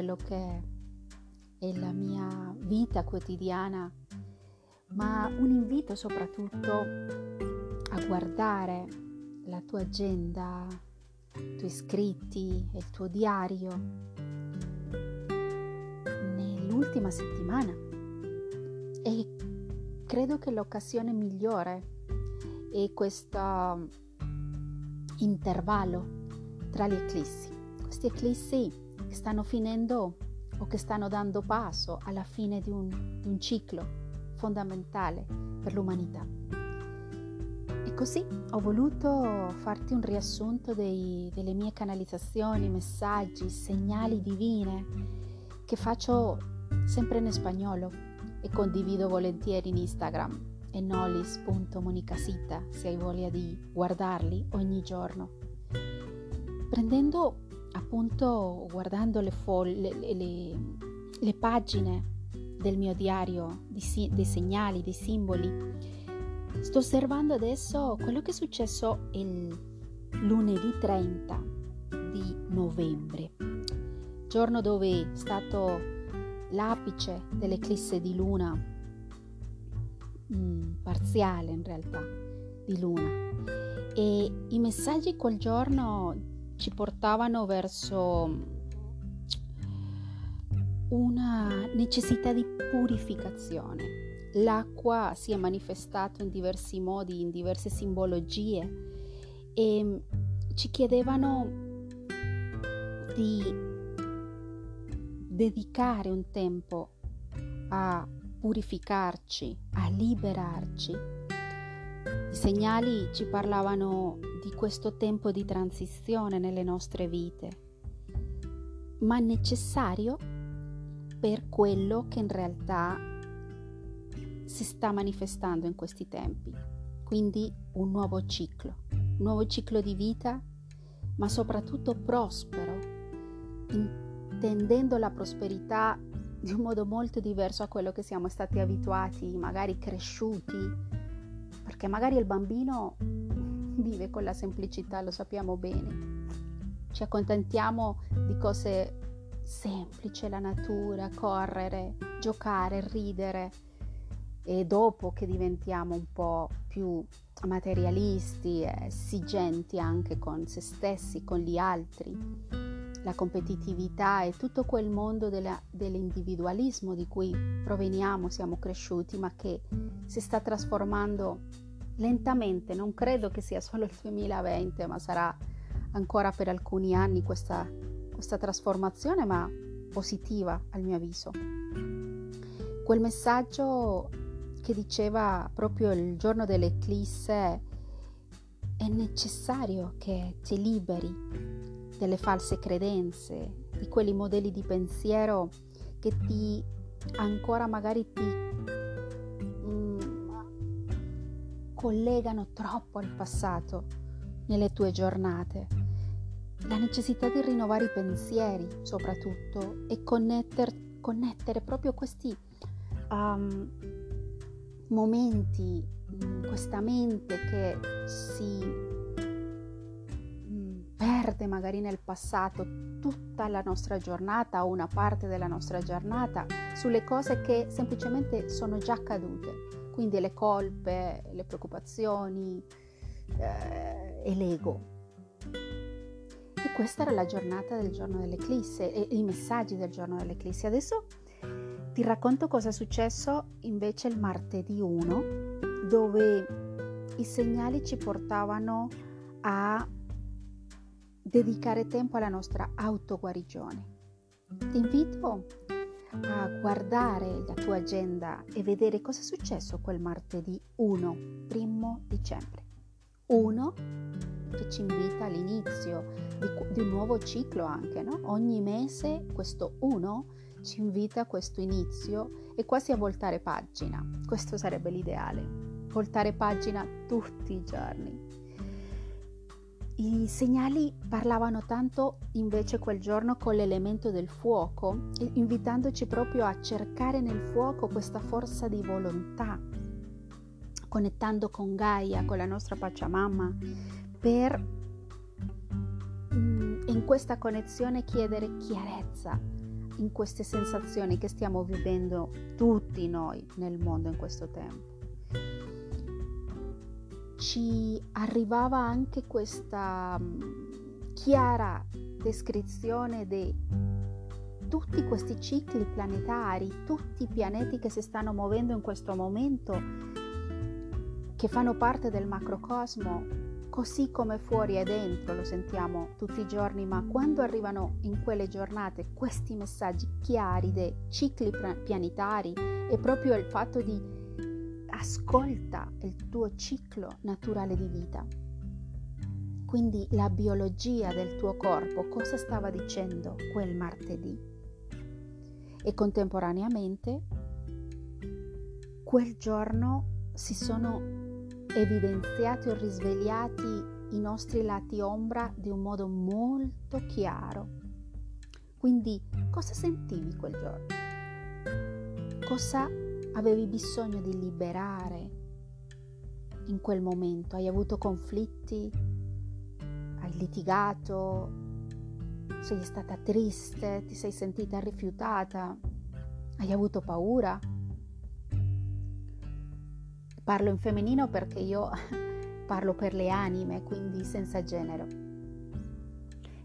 quello che è la mia vita quotidiana, ma un invito soprattutto a guardare la tua agenda, i tuoi scritti e il tuo diario nell'ultima settimana. E credo che l'occasione migliore è questo intervallo tra le eclissi. Queste eclissi che stanno finendo o che stanno dando passo alla fine di un, di un ciclo fondamentale per l'umanità. E così ho voluto farti un riassunto dei, delle mie canalizzazioni, messaggi, segnali divine che faccio sempre in spagnolo e condivido volentieri in Instagram e nolis.monicasita se hai voglia di guardarli ogni giorno prendendo appunto, guardando le, folle, le, le, le pagine del mio diario, di, dei segnali, dei simboli, sto osservando adesso quello che è successo il lunedì 30 di novembre, giorno dove è stato l'apice dell'eclisse di luna, mm, parziale in realtà, di luna. E i messaggi quel giorno ci portavano verso una necessità di purificazione. L'acqua si è manifestata in diversi modi, in diverse simbologie e ci chiedevano di dedicare un tempo a purificarci, a liberarci. I segnali ci parlavano di questo tempo di transizione nelle nostre vite, ma necessario per quello che in realtà si sta manifestando in questi tempi. Quindi un nuovo ciclo, un nuovo ciclo di vita, ma soprattutto prospero, intendendo la prosperità di un modo molto diverso a quello che siamo stati abituati, magari cresciuti, perché magari il bambino vive con la semplicità, lo sappiamo bene. Ci accontentiamo di cose semplici, la natura, correre, giocare, ridere e dopo che diventiamo un po' più materialisti, esigenti anche con se stessi, con gli altri, la competitività e tutto quel mondo della, dell'individualismo di cui proveniamo, siamo cresciuti, ma che si sta trasformando lentamente, non credo che sia solo il 2020, ma sarà ancora per alcuni anni questa, questa trasformazione, ma positiva al mio avviso. Quel messaggio che diceva proprio il giorno dell'eclisse è necessario che ti liberi delle false credenze, di quei modelli di pensiero che ti ancora magari ti collegano troppo al passato nelle tue giornate. La necessità di rinnovare i pensieri soprattutto e connetter, connettere proprio questi um, momenti, questa mente che si mm, perde magari nel passato tutta la nostra giornata o una parte della nostra giornata sulle cose che semplicemente sono già accadute quindi le colpe, le preoccupazioni eh, e l'ego. E questa era la giornata del giorno dell'eclisse e i messaggi del giorno dell'eclisse. Adesso ti racconto cosa è successo invece il martedì 1, dove i segnali ci portavano a dedicare tempo alla nostra autoguarigione. Ti invito a guardare la tua agenda e vedere cosa è successo quel martedì 1, primo dicembre. 1 che ci invita all'inizio di, di un nuovo ciclo anche, no? Ogni mese questo 1 ci invita a questo inizio e quasi a voltare pagina. Questo sarebbe l'ideale, voltare pagina tutti i giorni. I segnali parlavano tanto invece quel giorno con l'elemento del fuoco, invitandoci proprio a cercare nel fuoco questa forza di volontà, connettando con Gaia, con la nostra Pachamama, per mm, in questa connessione chiedere chiarezza in queste sensazioni che stiamo vivendo tutti noi nel mondo in questo tempo. Ci arrivava anche questa mm, chiara descrizione di tutti questi cicli planetari, tutti i pianeti che si stanno muovendo in questo momento, che fanno parte del macrocosmo, così come fuori e dentro, lo sentiamo tutti i giorni, ma quando arrivano in quelle giornate questi messaggi chiari dei cicli pianetari è proprio il fatto di ascolta il tuo ciclo naturale di vita. Quindi la biologia del tuo corpo cosa stava dicendo quel martedì? E contemporaneamente quel giorno si sono evidenziati o risvegliati i nostri lati ombra di un modo molto chiaro. Quindi cosa sentivi quel giorno? Cosa avevi bisogno di liberare in quel momento? Hai avuto conflitti? Hai litigato? Sei stata triste? Ti sei sentita rifiutata? Hai avuto paura? Parlo in femminile perché io parlo per le anime, quindi senza genere.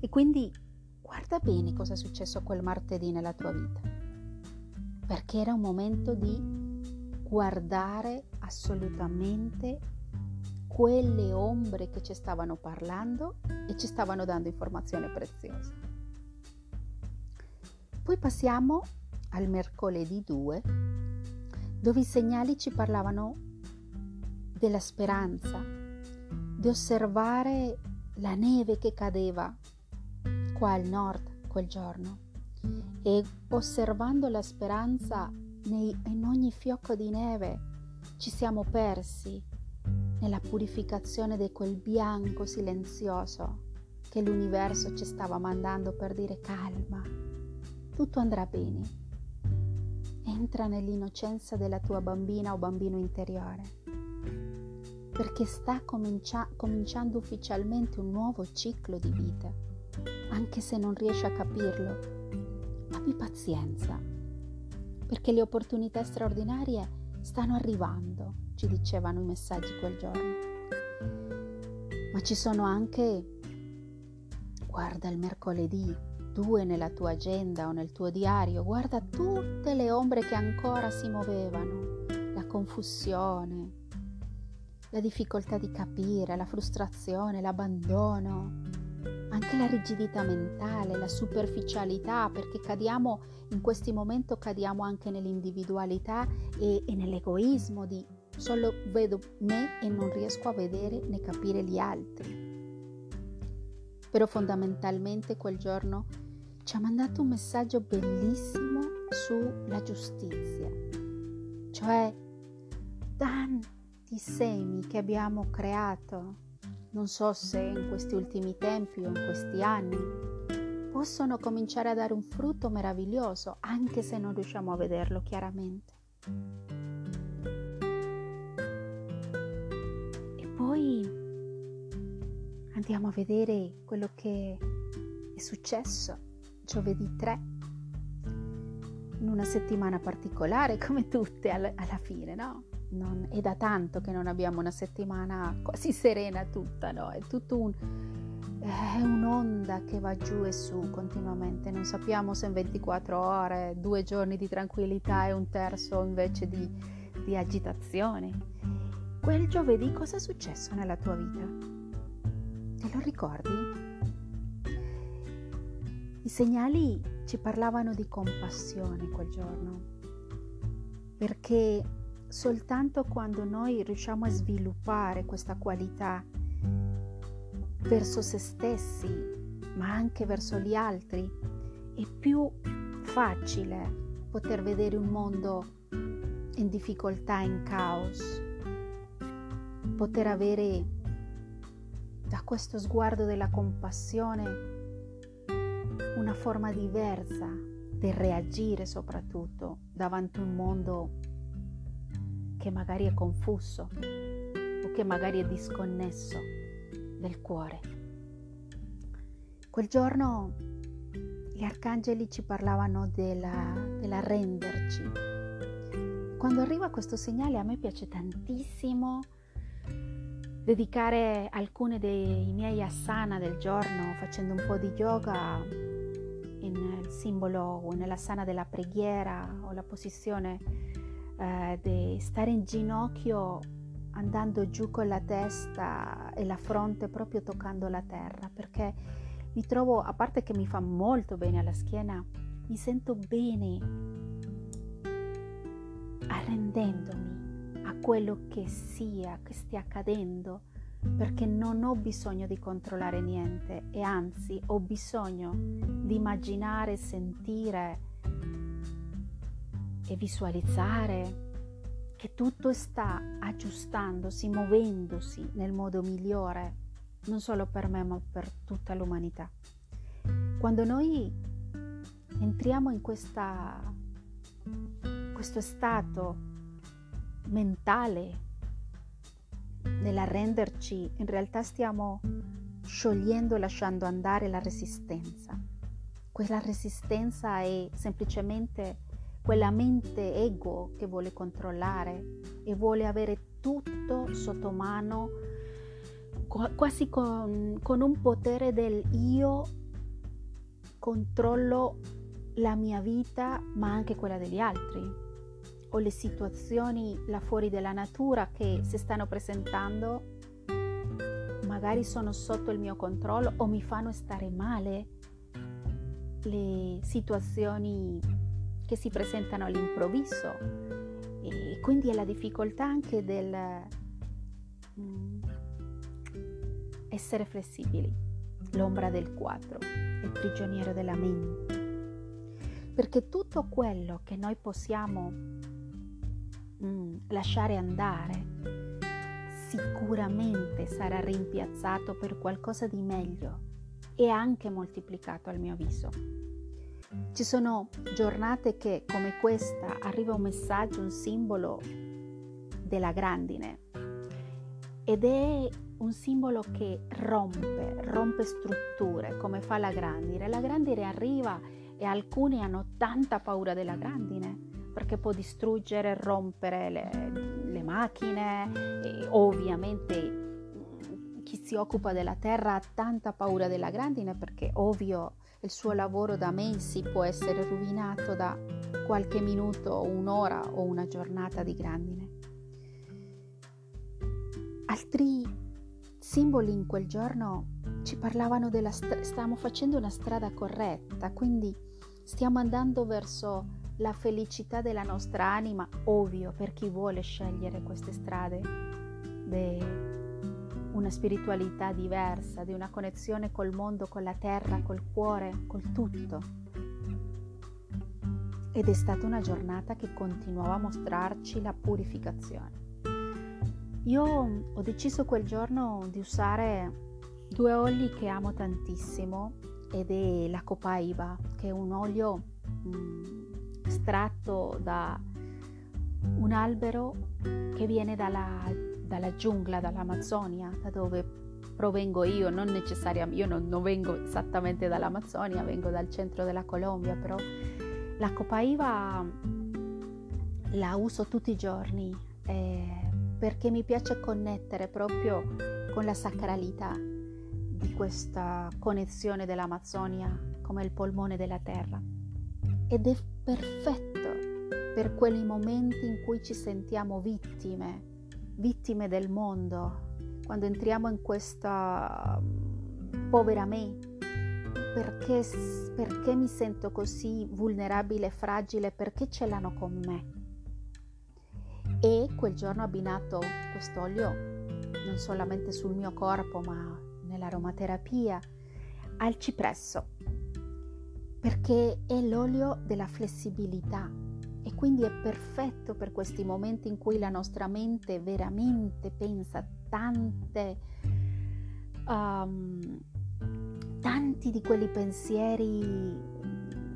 E quindi guarda bene cosa è successo quel martedì nella tua vita, perché era un momento di guardare assolutamente quelle ombre che ci stavano parlando e ci stavano dando informazioni preziose. Poi passiamo al mercoledì 2, dove i segnali ci parlavano della speranza, di osservare la neve che cadeva qua al nord quel giorno e osservando la speranza nei, in ogni fiocco di neve ci siamo persi nella purificazione di quel bianco silenzioso che l'universo ci stava mandando per dire calma, tutto andrà bene. Entra nell'innocenza della tua bambina o bambino interiore perché sta comincia- cominciando ufficialmente un nuovo ciclo di vita, anche se non riesci a capirlo. Abbi pazienza, perché le opportunità straordinarie stanno arrivando, ci dicevano i messaggi quel giorno. Ma ci sono anche, guarda il mercoledì, due nella tua agenda o nel tuo diario, guarda tutte le ombre che ancora si muovevano, la confusione, la difficoltà di capire, la frustrazione, l'abbandono, anche la rigidità mentale, la superficialità, perché cadiamo in questi momenti cadiamo anche nell'individualità e, e nell'egoismo di solo vedo me e non riesco a vedere né capire gli altri. Però fondamentalmente quel giorno ci ha mandato un messaggio bellissimo sulla giustizia, cioè tanti semi che abbiamo creato, non so se in questi ultimi tempi o in questi anni, possono cominciare a dare un frutto meraviglioso anche se non riusciamo a vederlo chiaramente. E poi andiamo a vedere quello che è successo giovedì 3 in una settimana particolare come tutte alla, fine, no? Non, è da tanto che non abbiamo una settimana quasi serena tutta, no? È tutto un, è un'onda che va giù e su continuamente, non sappiamo se in 24 ore, due giorni di tranquillità e un terzo invece di, di agitazione. Quel giovedì cosa è successo nella tua vita? Te lo ricordi? I segnali ci parlavano di compassione quel giorno, perché soltanto quando noi riusciamo a sviluppare questa qualità verso se stessi, ma anche verso gli altri, è più facile poter vedere un mondo in difficoltà, in caos, poter avere da questo sguardo della compassione una forma diversa del reagire soprattutto davanti a un mondo che magari è confuso o che magari è disconnesso del cuore. Quel giorno gli arcangeli ci parlavano della, dell'arrenderci. Quando arriva questo segnale a me piace tantissimo dedicare alcune dei miei asana del giorno facendo un po' di yoga in simbolo o nella sana della preghiera o la posizione eh, di stare in ginocchio andando giù con la testa e la fronte proprio toccando la terra perché mi trovo, a parte che mi fa molto bene alla schiena, mi sento bene arrendendomi a quello che sia, che stia accadendo, perché non ho bisogno di controllare niente e anzi ho bisogno di immaginare, sentire e visualizzare che tutto sta aggiustandosi, muovendosi nel modo migliore non solo per me ma per tutta l'umanità. Quando noi entriamo in questa, questo stato mentale nell'arrenderci, in realtà stiamo sciogliendo e lasciando andare la resistenza. Quella resistenza è semplicemente quella mente ego che vuole controllare e vuole avere tutto sotto mano quasi con, con un potere del io controllo la mia vita ma anche quella degli altri. O le situazioni là fuori della natura che si stanno presentando magari sono sotto il mio controllo o mi fanno stare male le situazioni che si presentano all'improvviso e quindi è la difficoltà anche del mm, essere flessibili, l'ombra del 4, il prigioniero della mente. Perché tutto quello che noi possiamo mm, lasciare andare sicuramente sarà rimpiazzato per qualcosa di meglio e anche moltiplicato al mio avviso. Ci sono giornate che come questa arriva un messaggio, un simbolo della grandine ed è un simbolo che rompe, rompe strutture come fa la grandine. La grandine arriva e alcuni hanno tanta paura della grandine perché può distruggere, rompere le, le macchine e ovviamente chi si occupa della terra ha tanta paura della grandine perché ovvio il suo lavoro da mesi può essere rovinato da qualche minuto, un'ora o una giornata di grandine. Altri simboli in quel giorno ci parlavano della strada, stiamo facendo una strada corretta, quindi stiamo andando verso la felicità della nostra anima, ovvio per chi vuole scegliere queste strade, di una spiritualità diversa, di una connessione col mondo, con la terra, col cuore, col tutto. Ed è stata una giornata che continuava a mostrarci la purificazione. Io ho deciso quel giorno di usare due oli che amo tantissimo ed è la copaiba, che è un olio mh, mm, estratto da un albero che viene dalla, dalla giungla, dall'Amazzonia, da dove provengo io, non necessariamente, io non, non, vengo esattamente dall'Amazzonia, vengo dal centro della Colombia, però la copaiba la uso tutti i giorni. Eh, perché mi piace connettere proprio con la sacralità di questa connessione dell'Amazzonia come il polmone della terra. Ed è perfetto per quei momenti in cui ci sentiamo vittime, vittime del mondo, quando entriamo in questa mm, povera me, perché, perché mi sento così vulnerabile fragile, perché ce l'hanno con me? E quel giorno ho abbinato quest'olio non solamente sul mio corpo ma nell'aromaterapia al cipresso perché è l'olio della flessibilità e quindi è perfetto per questi momenti in cui la nostra mente veramente pensa tante um, tanti di quelli pensieri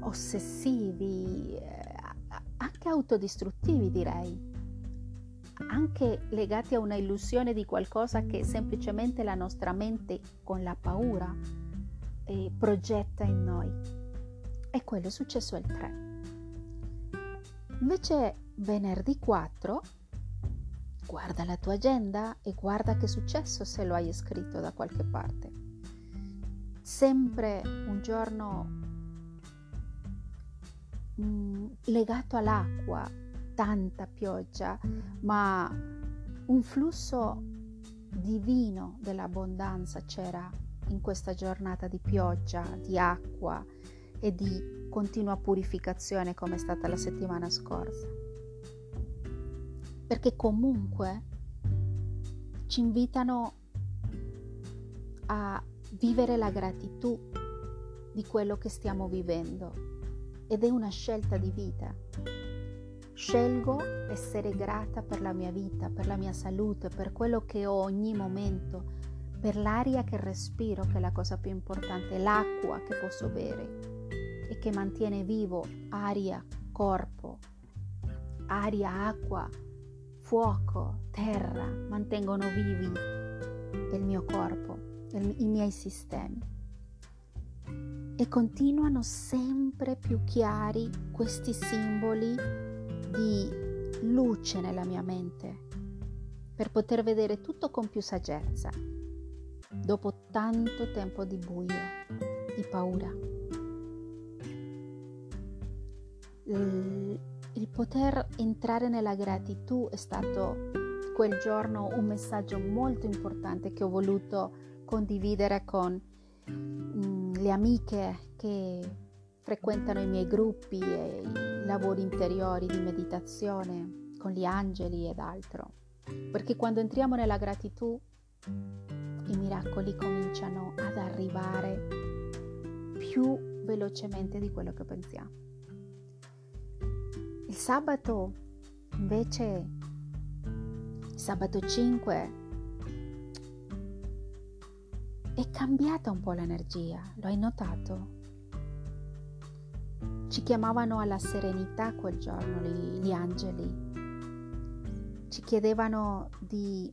ossessivi eh, anche autodistruttivi direi anche legati a una illusione di qualcosa che semplicemente la nostra mente con la paura eh, progetta in noi. E quello è successo il 3. Invece venerdì 4 guarda la tua agenda e guarda che è successo se lo hai scritto da qualche parte. Sempre un giorno mm, legato all'acqua, tanta pioggia, ma un flusso divino dell'abbondanza c'era in questa giornata di pioggia, di acqua e di continua purificazione come è stata la settimana scorsa. Perché comunque ci invitano a vivere la gratitudine di quello che stiamo vivendo ed è una scelta di vita. Scelgo essere grata per la mia vita, per la mia salute, per quello che ho ogni momento, per l'aria che respiro, che è la cosa più importante, l'acqua che posso bere e che mantiene vivo aria, corpo, aria, acqua, fuoco, terra, mantengono vivi il mio corpo, i miei sistemi. E continuano sempre più chiari questi simboli di luce nella mia mente per poter vedere tutto con più saggezza dopo tanto tempo di buio, di paura. Il, poter entrare nella gratitudine è stato quel giorno un messaggio molto importante che ho voluto condividere con mm, le amiche che frequentano i miei gruppi e i lavori interiori di meditazione con gli angeli ed altro. Perché quando entriamo nella gratitudine i miracoli cominciano ad arrivare più velocemente di quello che pensiamo. Il sabato invece, sabato 5, è cambiata un po' l'energia, lo hai notato? Ci chiamavano alla serenità quel giorno gli, gli angeli, ci chiedevano di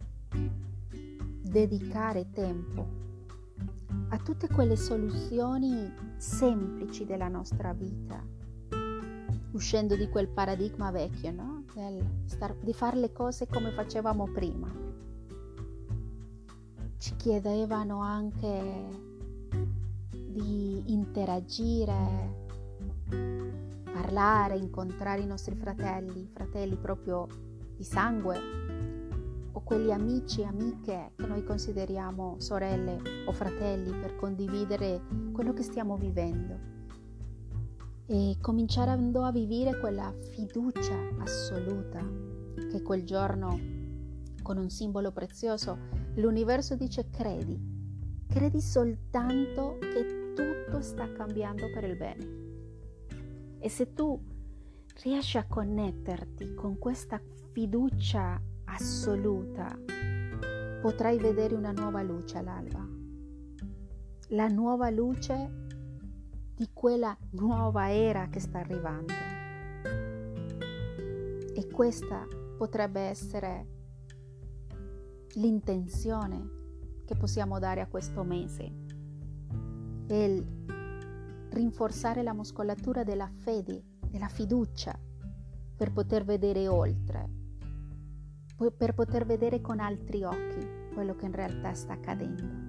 dedicare tempo a tutte quelle soluzioni semplici della nostra vita, uscendo di quel paradigma vecchio, no? Star, di fare le cose come facevamo prima. Ci chiedevano anche di interagire, parlare, incontrare i nostri fratelli, fratelli proprio di sangue, o quegli amici e amiche che noi consideriamo sorelle o fratelli per condividere quello che stiamo vivendo e cominciando a vivere quella fiducia assoluta che quel giorno con un simbolo prezioso l'universo dice credi, credi soltanto che tutto sta cambiando per il bene. E se tu riesci a connetterti con questa fiducia assoluta, potrai vedere una nuova luce all'alba. La nuova luce di quella nuova era che sta arrivando. E questa potrebbe essere l'intenzione che possiamo dare a questo mese. Il rinforzare la muscolatura della fede, della fiducia, per poter vedere oltre, per poter vedere con altri occhi quello che in realtà sta accadendo.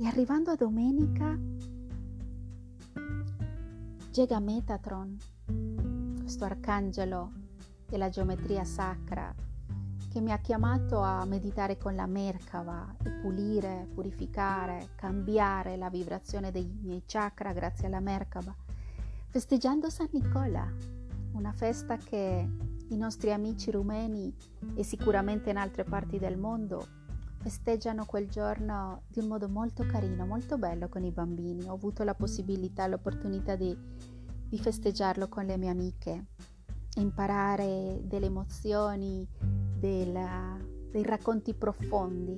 E arrivando a domenica, Gega Metatron, questo arcangelo della geometria sacra, che mi ha chiamato a meditare con la Merkava e pulire, purificare, cambiare la vibrazione dei miei chakra grazie alla Merkava, festeggiando San Nicola, una festa che i nostri amici rumeni e sicuramente in altre parti del mondo festeggiano quel giorno di un modo molto carino, molto bello con i bambini. Ho avuto la possibilità, l'opportunità di, di festeggiarlo con le mie amiche, imparare delle emozioni, della, dei racconti profondi,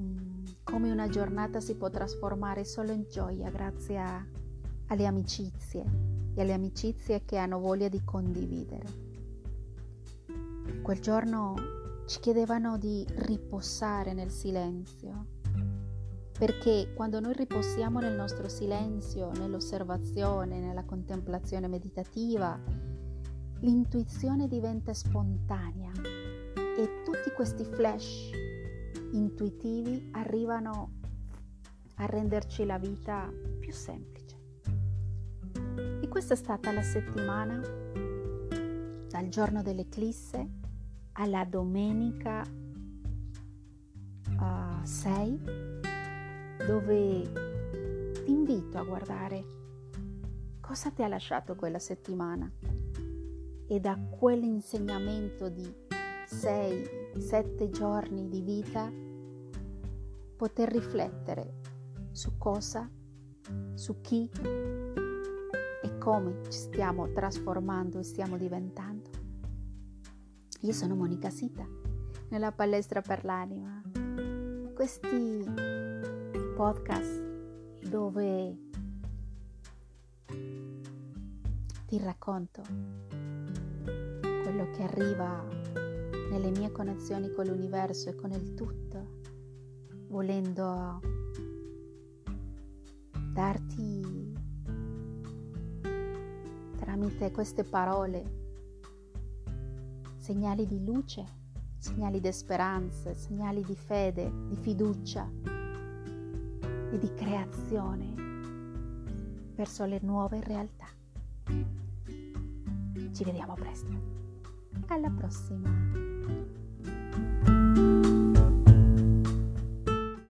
mm, come una giornata si può trasformare solo in gioia grazie a, alle amicizie e alle amicizie che hanno voglia di condividere. Quel giorno ci chiedevano di riposare nel silenzio, perché quando noi riposiamo nel nostro silenzio, nell'osservazione, nella contemplazione meditativa, l'intuizione diventa spontanea e tutti questi flash intuitivi arrivano a renderci la vita più semplice. E questa è stata la settimana dal giorno dell'eclisse alla domenica uh, 6 dove ti invito a guardare cosa ti ha lasciato quella settimana e da quell'insegnamento di 6-7 giorni di vita poter riflettere su cosa, su chi e come ci stiamo trasformando e stiamo diventando. Io sono Monica Sita, nella palestra per l'anima. Questi podcast dove ti racconto quello che arriva nelle mie connessioni con l'universo e con il tutto, volendo darti tramite queste parole segnali di luce, segnali di speranza, segnali di fede, di fiducia e di creazione verso le nuove realtà. Ci vediamo presto. Alla prossima!